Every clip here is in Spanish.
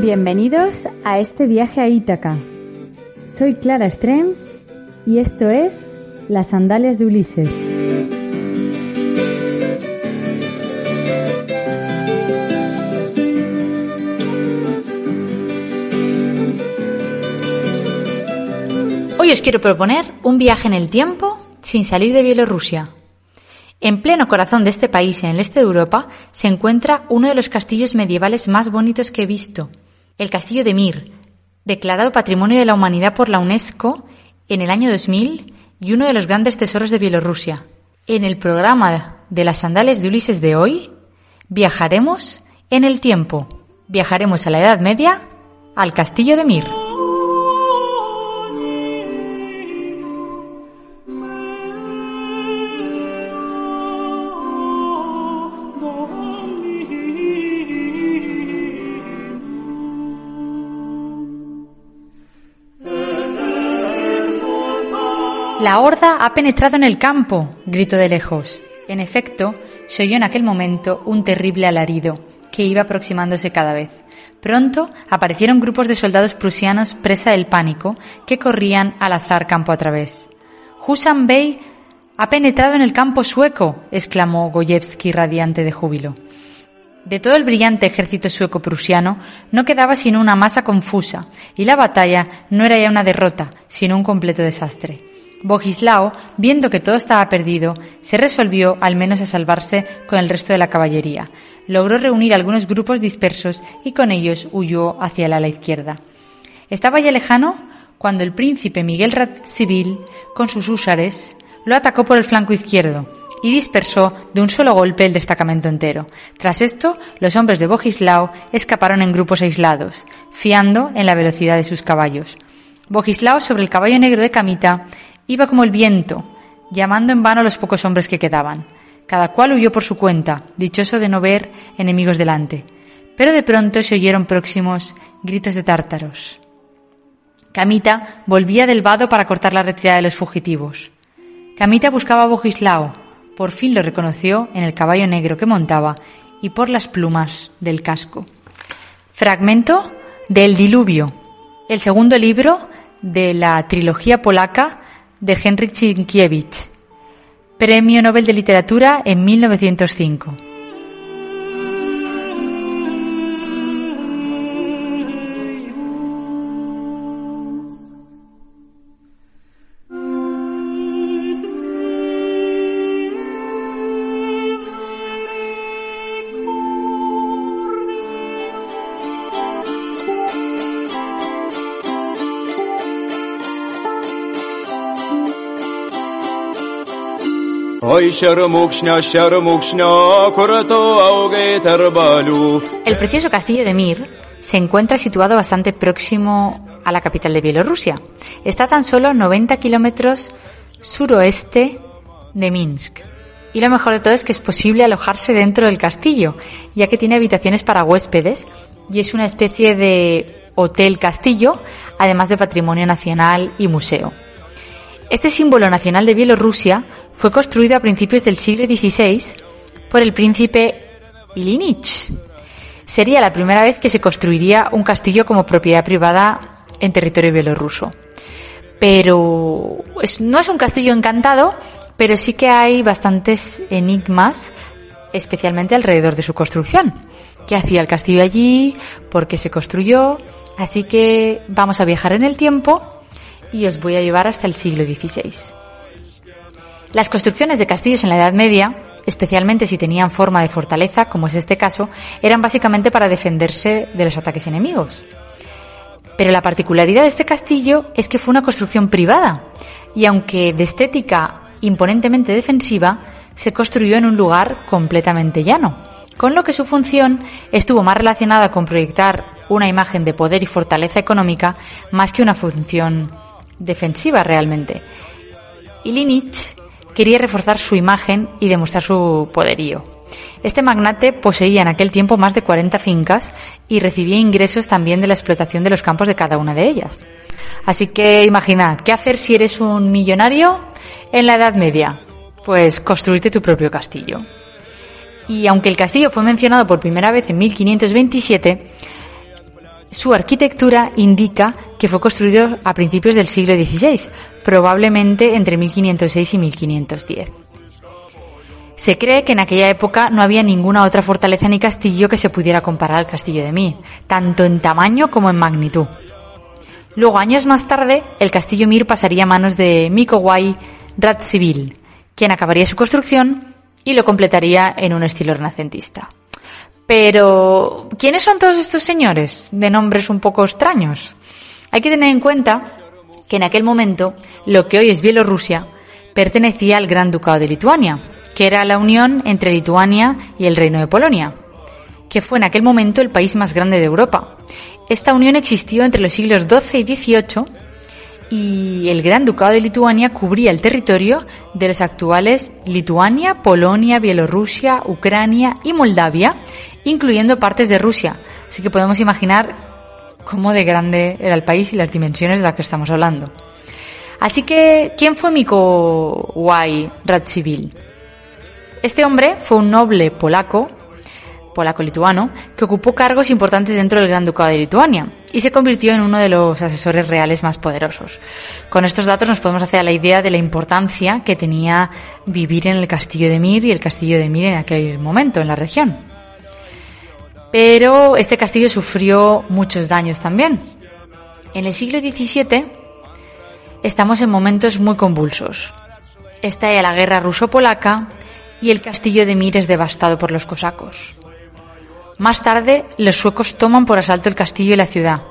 Bienvenidos a este viaje a Ítaca. Soy Clara Strems y esto es Las Sandalias de Ulises. Hoy os quiero proponer un viaje en el tiempo sin salir de Bielorrusia. En pleno corazón de este país, en el este de Europa, se encuentra uno de los castillos medievales más bonitos que he visto, el castillo de Mir, declarado Patrimonio de la Humanidad por la UNESCO en el año 2000 y uno de los grandes tesoros de Bielorrusia. En el programa de las sandales de Ulises de hoy, viajaremos en el tiempo. Viajaremos a la Edad Media, al castillo de Mir. La horda ha penetrado en el campo, gritó de lejos. En efecto, se oyó en aquel momento un terrible alarido, que iba aproximándose cada vez. Pronto aparecieron grupos de soldados prusianos presa del pánico, que corrían al azar campo a través. Husan Bey ha penetrado en el campo sueco, exclamó Goyevsky radiante de júbilo. De todo el brillante ejército sueco-prusiano no quedaba sino una masa confusa, y la batalla no era ya una derrota, sino un completo desastre. Bogislao, viendo que todo estaba perdido, se resolvió al menos a salvarse con el resto de la caballería. Logró reunir algunos grupos dispersos y con ellos huyó hacia el ala izquierda. Estaba ya lejano cuando el príncipe Miguel Radziwill, con sus húsares, lo atacó por el flanco izquierdo y dispersó de un solo golpe el destacamento entero. Tras esto, los hombres de Bogislao escaparon en grupos aislados, fiando en la velocidad de sus caballos. Bogislao sobre el caballo negro de Camita Iba como el viento, llamando en vano a los pocos hombres que quedaban. Cada cual huyó por su cuenta, dichoso de no ver enemigos delante. Pero de pronto se oyeron próximos gritos de tártaros. Camita volvía del vado para cortar la retirada de los fugitivos. Camita buscaba a Bogislao. Por fin lo reconoció en el caballo negro que montaba y por las plumas del casco. Fragmento del Diluvio, el segundo libro de la trilogía polaca de Henryk Sienkiewicz, Premio Nobel de Literatura en 1905. El precioso castillo de Mir se encuentra situado bastante próximo a la capital de Bielorrusia. Está tan solo 90 kilómetros suroeste de Minsk. Y lo mejor de todo es que es posible alojarse dentro del castillo, ya que tiene habitaciones para huéspedes y es una especie de hotel castillo, además de patrimonio nacional y museo. Este símbolo nacional de Bielorrusia fue construido a principios del siglo XVI por el príncipe Ilinich. Sería la primera vez que se construiría un castillo como propiedad privada en territorio bielorruso. Pero no es un castillo encantado, pero sí que hay bastantes enigmas, especialmente alrededor de su construcción. ¿Qué hacía el castillo allí? ¿Por qué se construyó? Así que vamos a viajar en el tiempo y os voy a llevar hasta el siglo XVI. Las construcciones de castillos en la Edad Media, especialmente si tenían forma de fortaleza, como es este caso, eran básicamente para defenderse de los ataques enemigos. Pero la particularidad de este castillo es que fue una construcción privada, y aunque de estética imponentemente defensiva, se construyó en un lugar completamente llano, con lo que su función estuvo más relacionada con proyectar una imagen de poder y fortaleza económica más que una función defensiva realmente. Ilinich quería reforzar su imagen y demostrar su poderío. Este magnate poseía en aquel tiempo más de 40 fincas y recibía ingresos también de la explotación de los campos de cada una de ellas. Así que imaginad, ¿qué hacer si eres un millonario en la Edad Media? Pues construirte tu propio castillo. Y aunque el castillo fue mencionado por primera vez en 1527, su arquitectura indica que fue construido a principios del siglo XVI, probablemente entre 1506 y 1510. Se cree que en aquella época no había ninguna otra fortaleza ni castillo que se pudiera comparar al castillo de Mir, tanto en tamaño como en magnitud. Luego, años más tarde, el castillo Mir pasaría a manos de Mikowai Radziwill, quien acabaría su construcción y lo completaría en un estilo renacentista. Pero, ¿quiénes son todos estos señores de nombres un poco extraños? Hay que tener en cuenta que en aquel momento lo que hoy es Bielorrusia pertenecía al Gran Ducado de Lituania, que era la unión entre Lituania y el Reino de Polonia, que fue en aquel momento el país más grande de Europa. Esta unión existió entre los siglos XII y XVIII y el Gran Ducado de Lituania cubría el territorio de los actuales Lituania, Polonia, Bielorrusia, Ucrania y Moldavia, incluyendo partes de Rusia. Así que podemos imaginar cómo de grande era el país y las dimensiones de las que estamos hablando. Así que, ¿quién fue Mikołaj Radziwill? Este hombre fue un noble polaco, polaco-lituano, que ocupó cargos importantes dentro del Gran Ducado de Lituania y se convirtió en uno de los asesores reales más poderosos. Con estos datos nos podemos hacer la idea de la importancia que tenía vivir en el castillo de Mir y el castillo de Mir en aquel momento en la región. Pero este castillo sufrió muchos daños también. En el siglo XVII estamos en momentos muy convulsos. Está la guerra ruso-polaca y el castillo de Mir es devastado por los cosacos. Más tarde, los suecos toman por asalto el castillo y la ciudad.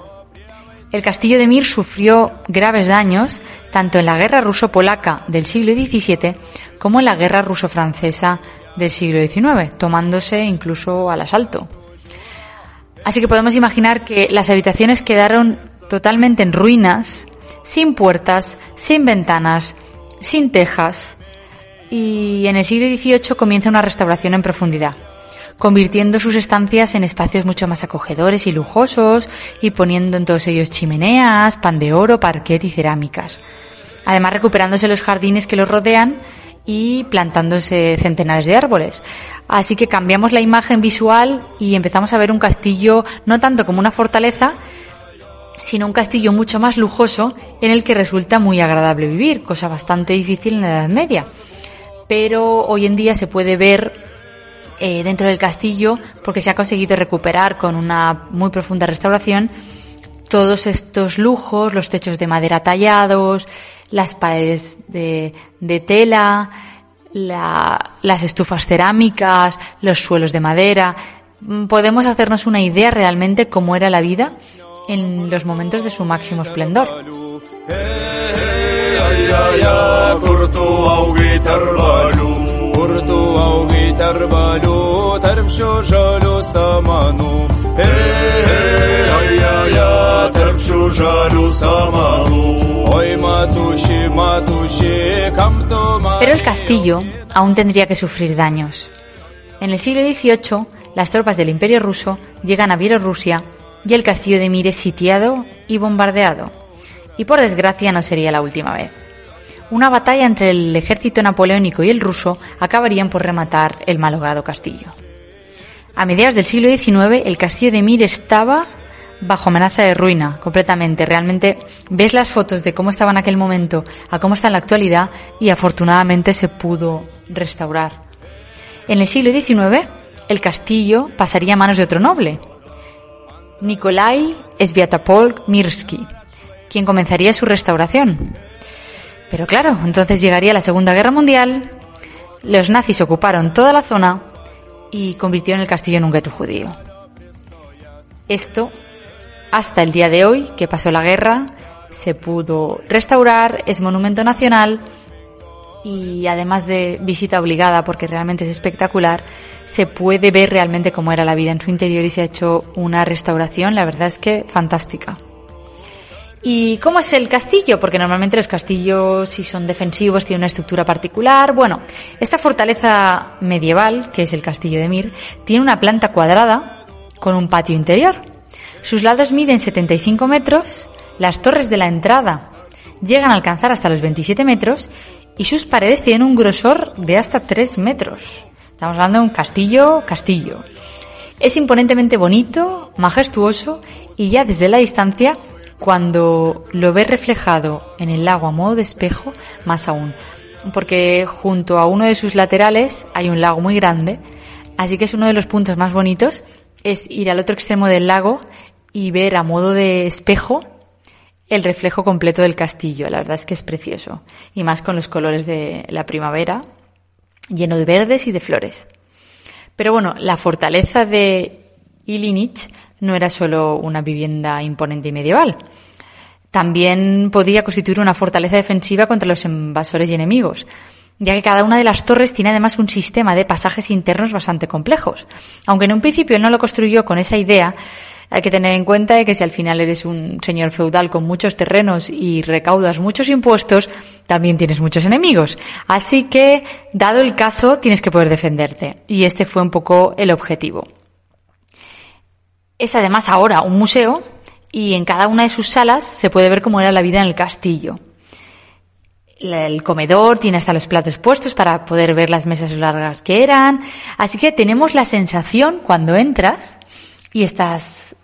El castillo de Mir sufrió graves daños tanto en la guerra ruso-polaca del siglo XVII como en la guerra ruso-francesa del siglo XIX, tomándose incluso al asalto. Así que podemos imaginar que las habitaciones quedaron totalmente en ruinas, sin puertas, sin ventanas, sin tejas, y en el siglo XVIII comienza una restauración en profundidad, convirtiendo sus estancias en espacios mucho más acogedores y lujosos y poniendo en todos ellos chimeneas, pan de oro, parquet y cerámicas. Además recuperándose los jardines que los rodean y plantándose centenares de árboles. Así que cambiamos la imagen visual y empezamos a ver un castillo no tanto como una fortaleza, sino un castillo mucho más lujoso en el que resulta muy agradable vivir, cosa bastante difícil en la Edad Media pero hoy en día se puede ver eh, dentro del castillo porque se ha conseguido recuperar con una muy profunda restauración todos estos lujos, los techos de madera tallados, las paredes de, tela, las estufas cerámicas, los suelos de madera. Mm, podemos hacernos una idea realmente cómo era la vida en los momentos de su máximo esplendor. Pero el castillo aún tendría que sufrir daños. En el siglo XVIII, las tropas del Imperio ruso llegan a Bielorrusia y el castillo de Mir es sitiado y bombardeado. Y por desgracia no sería la última vez. Una batalla entre el ejército napoleónico y el ruso acabarían por rematar el malogrado castillo. A mediados del siglo XIX, el castillo de Mir estaba bajo amenaza de ruina completamente. Realmente ves las fotos de cómo estaba en aquel momento a cómo está en la actualidad y afortunadamente se pudo restaurar. En el siglo XIX, el castillo pasaría a manos de otro noble, Nikolai Sviatopolk Mirsky, quien comenzaría su restauración. Pero claro, entonces llegaría la Segunda Guerra Mundial, los nazis ocuparon toda la zona y convirtieron el castillo en un gueto judío. Esto, hasta el día de hoy, que pasó la guerra, se pudo restaurar, es monumento nacional y además de visita obligada porque realmente es espectacular, se puede ver realmente cómo era la vida en su interior y se ha hecho una restauración, la verdad es que fantástica. ¿Y cómo es el castillo? Porque normalmente los castillos, si son defensivos, tienen una estructura particular. Bueno, esta fortaleza medieval, que es el castillo de Mir, tiene una planta cuadrada con un patio interior. Sus lados miden 75 metros, las torres de la entrada llegan a alcanzar hasta los 27 metros y sus paredes tienen un grosor de hasta 3 metros. Estamos hablando de un castillo, castillo. Es imponentemente bonito, majestuoso y ya desde la distancia, cuando lo ves reflejado en el lago a modo de espejo, más aún. Porque junto a uno de sus laterales hay un lago muy grande, así que es uno de los puntos más bonitos, es ir al otro extremo del lago y ver a modo de espejo el reflejo completo del castillo. La verdad es que es precioso. Y más con los colores de la primavera, lleno de verdes y de flores. Pero bueno, la fortaleza de Ilinich no era solo una vivienda imponente y medieval. También podía constituir una fortaleza defensiva contra los invasores y enemigos, ya que cada una de las torres tiene además un sistema de pasajes internos bastante complejos. Aunque en un principio no lo construyó con esa idea, hay que tener en cuenta que si al final eres un señor feudal con muchos terrenos y recaudas muchos impuestos, también tienes muchos enemigos. Así que, dado el caso, tienes que poder defenderte. Y este fue un poco el objetivo. Es además ahora un museo y en cada una de sus salas se puede ver cómo era la vida en el castillo. El comedor tiene hasta los platos puestos para poder ver las mesas largas que eran. Así que tenemos la sensación cuando entras y estás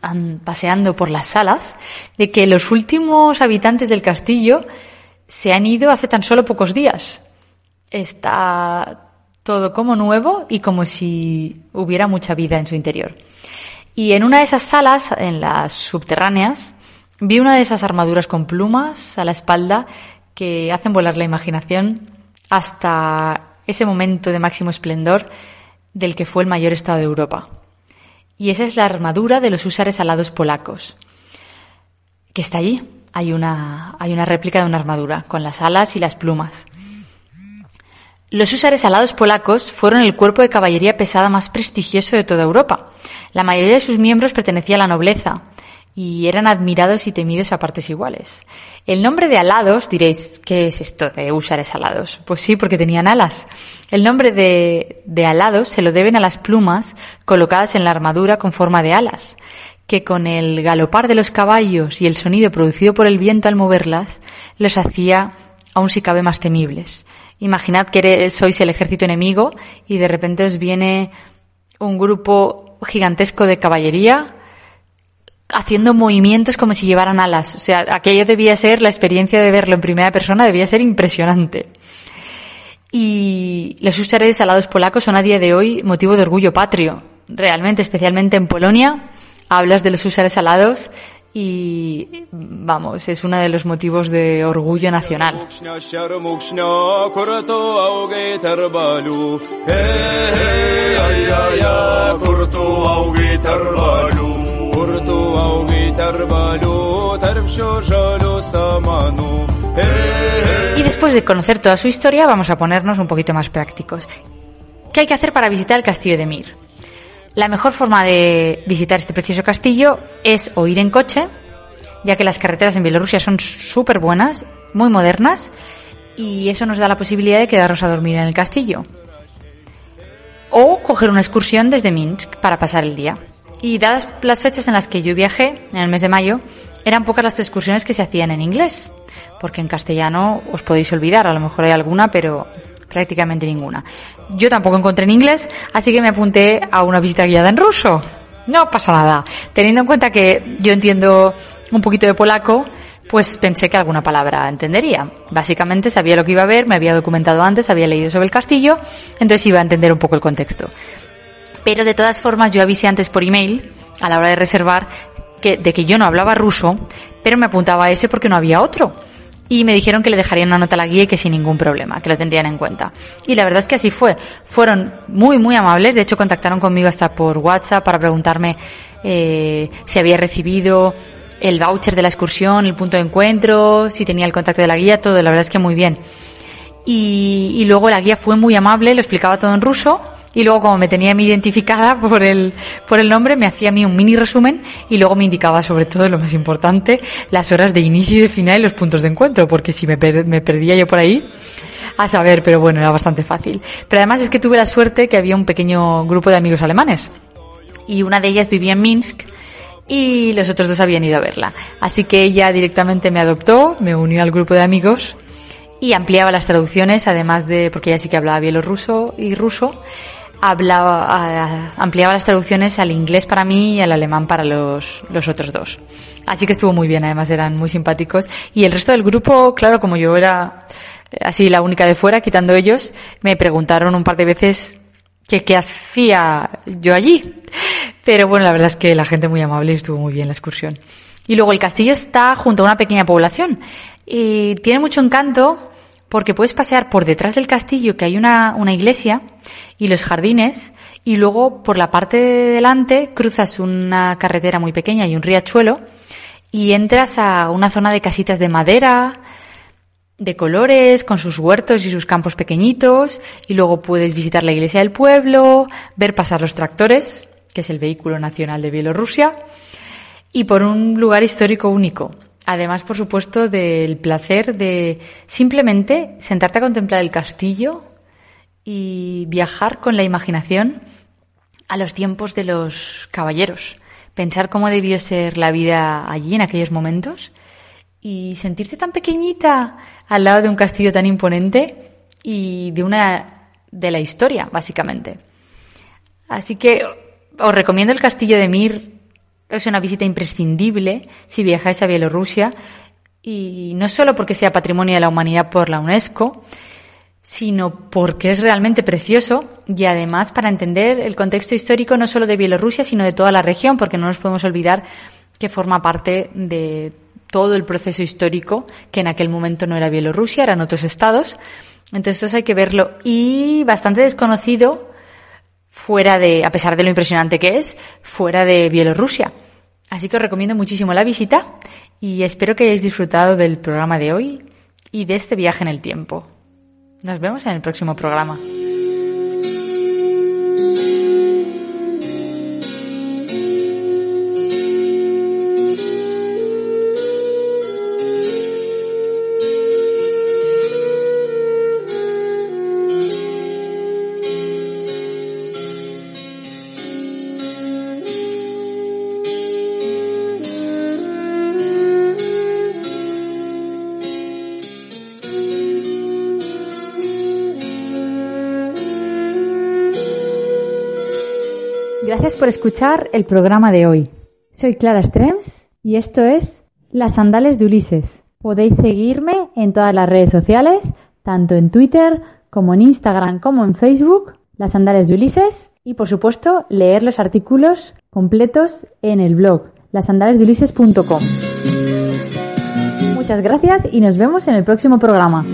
paseando por las salas, de que los últimos habitantes del castillo se han ido hace tan solo pocos días. Está todo como nuevo y como si hubiera mucha vida en su interior. Y en una de esas salas, en las subterráneas, vi una de esas armaduras con plumas a la espalda que hacen volar la imaginación hasta ese momento de máximo esplendor del que fue el mayor estado de Europa y esa es la armadura de los húsares alados polacos, que está allí. Hay una, hay una réplica de una armadura, con las alas y las plumas. Los húsares alados polacos fueron el cuerpo de caballería pesada más prestigioso de toda Europa. La mayoría de sus miembros pertenecía a la nobleza, y eran admirados y temidos a partes iguales. El nombre de alados, diréis, ¿qué es esto de húsares alados? Pues sí, porque tenían alas. El nombre de, de alados se lo deben a las plumas colocadas en la armadura con forma de alas, que con el galopar de los caballos y el sonido producido por el viento al moverlas, los hacía aún si cabe más temibles. Imaginad que sois el ejército enemigo y de repente os viene un grupo gigantesco de caballería, haciendo movimientos como si llevaran alas. O sea, aquello debía ser, la experiencia de verlo en primera persona debía ser impresionante. Y los húsares alados polacos son a día de hoy motivo de orgullo patrio. Realmente, especialmente en Polonia, hablas de los húsares alados y vamos, es uno de los motivos de orgullo nacional. Y después de conocer toda su historia, vamos a ponernos un poquito más prácticos. ¿Qué hay que hacer para visitar el castillo de Mir? La mejor forma de visitar este precioso castillo es o ir en coche, ya que las carreteras en Bielorrusia son súper buenas, muy modernas, y eso nos da la posibilidad de quedarnos a dormir en el castillo. O coger una excursión desde Minsk para pasar el día. Y dadas las fechas en las que yo viajé, en el mes de mayo, eran pocas las excursiones que se hacían en inglés, porque en castellano os podéis olvidar, a lo mejor hay alguna, pero prácticamente ninguna. Yo tampoco encontré en inglés, así que me apunté a una visita guiada en ruso. No pasa nada. Teniendo en cuenta que yo entiendo un poquito de polaco, pues pensé que alguna palabra entendería. Básicamente sabía lo que iba a ver, me había documentado antes, había leído sobre el castillo, entonces iba a entender un poco el contexto. Pero de todas formas yo avisé antes por email, a la hora de reservar, que, de que yo no hablaba ruso, pero me apuntaba a ese porque no había otro. Y me dijeron que le dejarían una nota a la guía y que sin ningún problema, que lo tendrían en cuenta. Y la verdad es que así fue. Fueron muy, muy amables. De hecho, contactaron conmigo hasta por WhatsApp para preguntarme eh, si había recibido el voucher de la excursión, el punto de encuentro, si tenía el contacto de la guía, todo. La verdad es que muy bien. y, y luego la guía fue muy amable, lo explicaba todo en ruso y luego como me tenía a mí identificada por el, por el nombre, me hacía a mí un mini resumen y luego me indicaba sobre todo lo más importante, las horas de inicio y de final y los puntos de encuentro, porque si me, me perdía yo por ahí, a saber, pero bueno, era bastante fácil. Pero además es que tuve la suerte que había un pequeño grupo de amigos alemanes y una de ellas vivía en Minsk y los otros dos habían ido a verla. Así que ella directamente me adoptó, me unió al grupo de amigos y ampliaba las traducciones, además de, porque ella sí que hablaba bielorruso y ruso, hablaba, ampliaba las traducciones al inglés para mí y al alemán para los, los otros dos. Así que estuvo muy bien, además eran muy simpáticos. Y el resto del grupo, claro, como yo era así la única de fuera, quitando ellos, me preguntaron un par de veces que qué hacía yo allí. Pero bueno, la verdad es que la gente muy amable y estuvo muy bien la excursión. Y luego el castillo está junto a una pequeña población y tiene mucho encanto porque puedes pasear por detrás del castillo, que hay una, una iglesia, y los jardines, y luego por la parte de delante cruzas una carretera muy pequeña y un riachuelo, y entras a una zona de casitas de madera, de colores, con sus huertos y sus campos pequeñitos, y luego puedes visitar la iglesia del pueblo, ver pasar los tractores, que es el vehículo nacional de Bielorrusia, y por un lugar histórico único. Además, por supuesto, del placer de simplemente sentarte a contemplar el castillo y viajar con la imaginación a los tiempos de los caballeros. Pensar cómo debió ser la vida allí en aquellos momentos y sentirte tan pequeñita al lado de un castillo tan imponente y de una de la historia, básicamente. Así que os recomiendo el castillo de Mir es una visita imprescindible si viajáis a Bielorrusia y no solo porque sea patrimonio de la humanidad por la UNESCO, sino porque es realmente precioso y además para entender el contexto histórico no solo de Bielorrusia, sino de toda la región, porque no nos podemos olvidar que forma parte de todo el proceso histórico que en aquel momento no era Bielorrusia, eran otros estados. Entonces, esto hay que verlo y bastante desconocido fuera de, a pesar de lo impresionante que es, fuera de Bielorrusia. Así que os recomiendo muchísimo la visita y espero que hayáis disfrutado del programa de hoy y de este viaje en el tiempo. Nos vemos en el próximo programa. Gracias por escuchar el programa de hoy. Soy Clara Strems y esto es Las Sandales de Ulises. Podéis seguirme en todas las redes sociales, tanto en Twitter como en Instagram como en Facebook, Las Sandales de Ulises, y por supuesto leer los artículos completos en el blog lasandalesdeulises.com. Muchas gracias y nos vemos en el próximo programa.